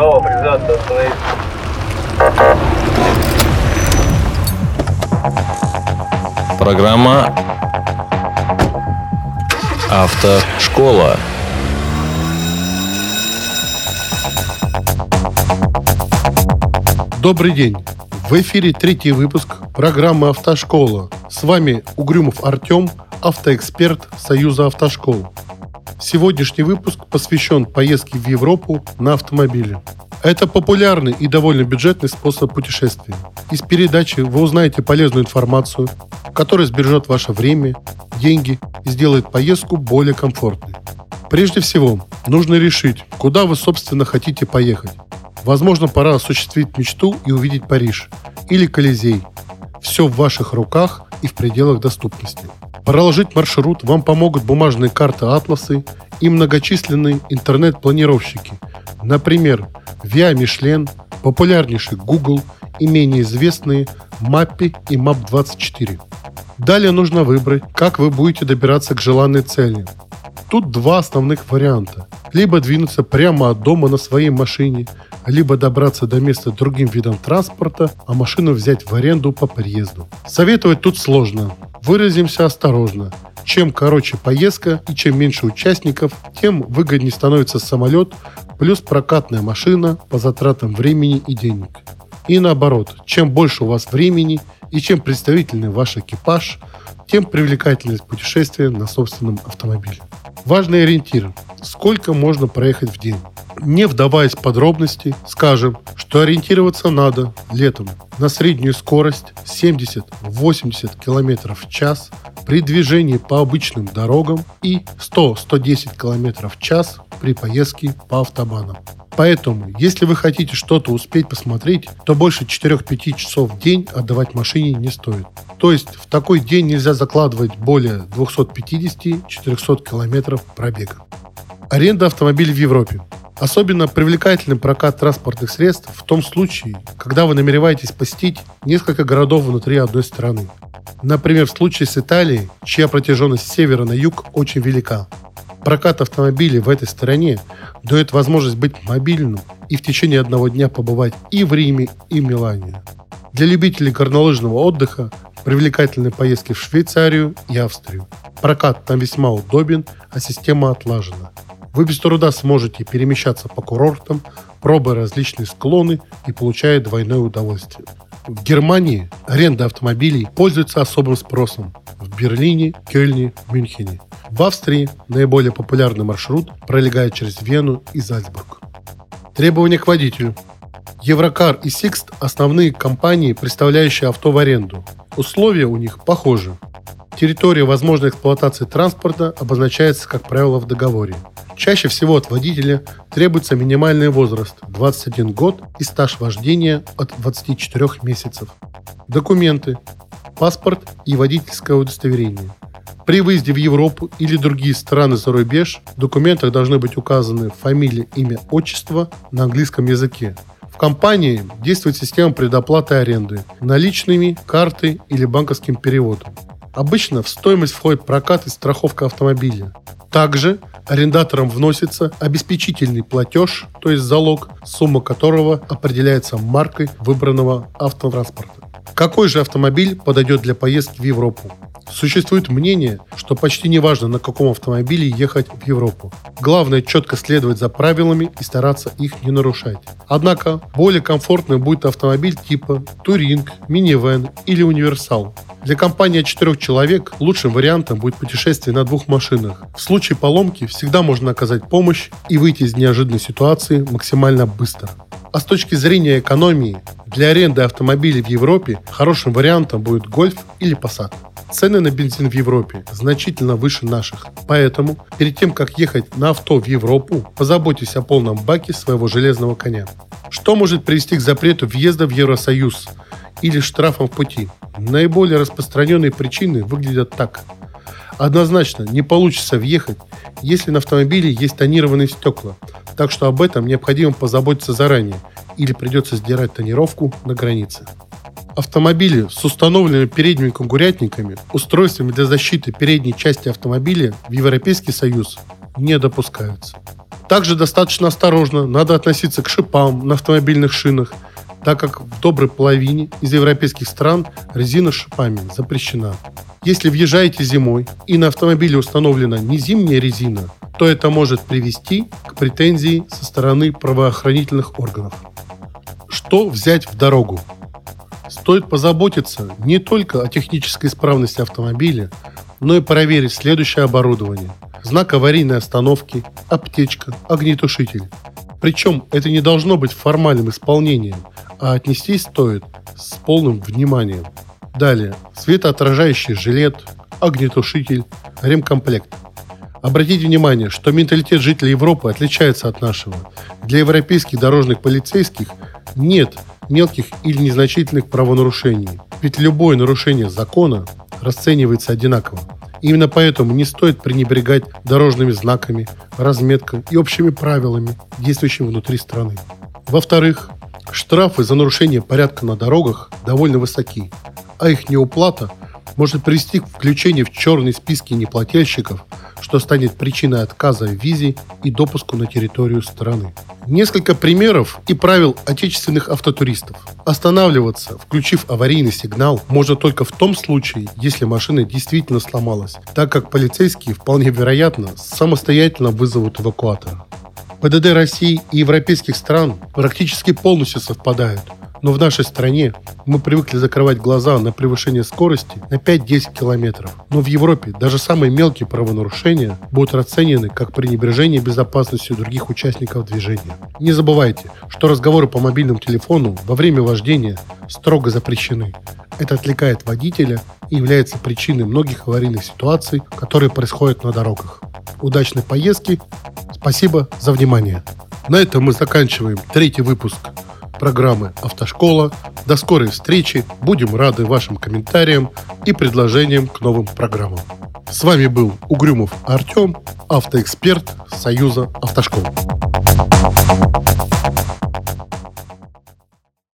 право авторизации остановиться. Программа Автошкола. Добрый день! В эфире третий выпуск программы «Автошкола». С вами Угрюмов Артем, автоэксперт Союза автошкол. Сегодняшний выпуск посвящен поездке в Европу на автомобиле. Это популярный и довольно бюджетный способ путешествия. Из передачи вы узнаете полезную информацию, которая сбережет ваше время, деньги и сделает поездку более комфортной. Прежде всего, нужно решить, куда вы, собственно, хотите поехать. Возможно, пора осуществить мечту и увидеть Париж или Колизей. Все в ваших руках и в пределах доступности. Проложить маршрут вам помогут бумажные карты «Атласы» и многочисленные интернет-планировщики. Например, Via Michelin, популярнейший Google и менее известные Mappy и Map24. Далее нужно выбрать, как вы будете добираться к желанной цели. Тут два основных варианта. Либо двинуться прямо от дома на своей машине, либо добраться до места другим видом транспорта, а машину взять в аренду по приезду. Советовать тут сложно. Выразимся осторожно. Чем короче поездка и чем меньше участников, тем выгоднее становится самолет плюс прокатная машина по затратам времени и денег. И наоборот, чем больше у вас времени и чем представительный ваш экипаж, тем привлекательность путешествия на собственном автомобиле. Важный ориентир – сколько можно проехать в день. Не вдаваясь в подробности, скажем, что ориентироваться надо летом на среднюю скорость 70-80 км в час при движении по обычным дорогам и 100-110 км в час при поездке по автобанам. Поэтому, если вы хотите что-то успеть посмотреть, то больше 4-5 часов в день отдавать машине не стоит. То есть в такой день нельзя закладывать более 250-400 километров пробега. Аренда автомобилей в Европе. Особенно привлекательный прокат транспортных средств в том случае, когда вы намереваетесь посетить несколько городов внутри одной страны. Например, в случае с Италией, чья протяженность с севера на юг очень велика. Прокат автомобилей в этой стране дает возможность быть мобильным и в течение одного дня побывать и в Риме, и в Милане. Для любителей горнолыжного отдыха привлекательные поездки в Швейцарию и Австрию. Прокат там весьма удобен, а система отлажена. Вы без труда сможете перемещаться по курортам, пробуя различные склоны и получая двойное удовольствие. В Германии аренда автомобилей пользуется особым спросом. В Берлине, Кёльне, Мюнхене. В Австрии наиболее популярный маршрут пролегает через Вену и Зальцбург. Требования к водителю. Еврокар и Sixt – основные компании, представляющие авто в аренду. Условия у них похожи. Территория возможной эксплуатации транспорта обозначается, как правило, в договоре. Чаще всего от водителя требуется минимальный возраст – 21 год и стаж вождения от 24 месяцев. Документы – паспорт и водительское удостоверение. При выезде в Европу или другие страны за рубеж в документах должны быть указаны фамилия, имя, отчество на английском языке. В компании действует система предоплаты аренды наличными, картой или банковским переводом. Обычно в стоимость входит прокат и страховка автомобиля. Также арендаторам вносится обеспечительный платеж, то есть залог, сумма которого определяется маркой выбранного автотранспорта. Какой же автомобиль подойдет для поездки в Европу? Существует мнение, что почти не важно, на каком автомобиле ехать в Европу. Главное четко следовать за правилами и стараться их не нарушать. Однако, более комфортным будет автомобиль типа Туринг, минивэн или универсал. Для компании от 4 человек лучшим вариантом будет путешествие на двух машинах. В случае поломки всегда можно оказать помощь и выйти из неожиданной ситуации максимально быстро. А с точки зрения экономии, для аренды автомобилей в Европе хорошим вариантом будет Гольф или Passat. Цены на бензин в Европе значительно выше наших. Поэтому, перед тем, как ехать на авто в Европу, позаботьтесь о полном баке своего железного коня. Что может привести к запрету въезда в Евросоюз или штрафам в пути? Наиболее распространенные причины выглядят так. Однозначно не получится въехать, если на автомобиле есть тонированные стекла, так что об этом необходимо позаботиться заранее или придется сдирать тонировку на границе. Автомобили с установленными передними конкурентниками, устройствами для защиты передней части автомобиля в Европейский Союз не допускаются. Также достаточно осторожно надо относиться к шипам на автомобильных шинах, так как в доброй половине из европейских стран резина с шипами запрещена. Если въезжаете зимой и на автомобиле установлена не зимняя резина, то это может привести к претензии со стороны правоохранительных органов. Что взять в дорогу? Стоит позаботиться не только о технической исправности автомобиля, но и проверить следующее оборудование – знак аварийной остановки, аптечка, огнетушитель. Причем это не должно быть формальным исполнением, а отнестись стоит с полным вниманием. Далее, светоотражающий жилет, огнетушитель, ремкомплект. Обратите внимание, что менталитет жителей Европы отличается от нашего. Для европейских дорожных полицейских нет мелких или незначительных правонарушений. Ведь любое нарушение закона расценивается одинаково. Именно поэтому не стоит пренебрегать дорожными знаками, разметкой и общими правилами, действующими внутри страны. Во-вторых, штрафы за нарушение порядка на дорогах довольно высоки, а их неуплата может привести к включению в черные списки неплательщиков – что станет причиной отказа в визе и допуску на территорию страны. Несколько примеров и правил отечественных автотуристов. Останавливаться, включив аварийный сигнал, можно только в том случае, если машина действительно сломалась, так как полицейские вполне вероятно самостоятельно вызовут эвакуатора. ПДД России и европейских стран практически полностью совпадают – но в нашей стране мы привыкли закрывать глаза на превышение скорости на 5-10 километров. Но в Европе даже самые мелкие правонарушения будут расценены как пренебрежение безопасностью других участников движения. Не забывайте, что разговоры по мобильному телефону во время вождения строго запрещены. Это отвлекает водителя и является причиной многих аварийных ситуаций, которые происходят на дорогах. Удачной поездки. Спасибо за внимание. На этом мы заканчиваем третий выпуск программы «Автошкола». До скорой встречи. Будем рады вашим комментариям и предложениям к новым программам. С вами был Угрюмов Артем, автоэксперт Союза Автошкол.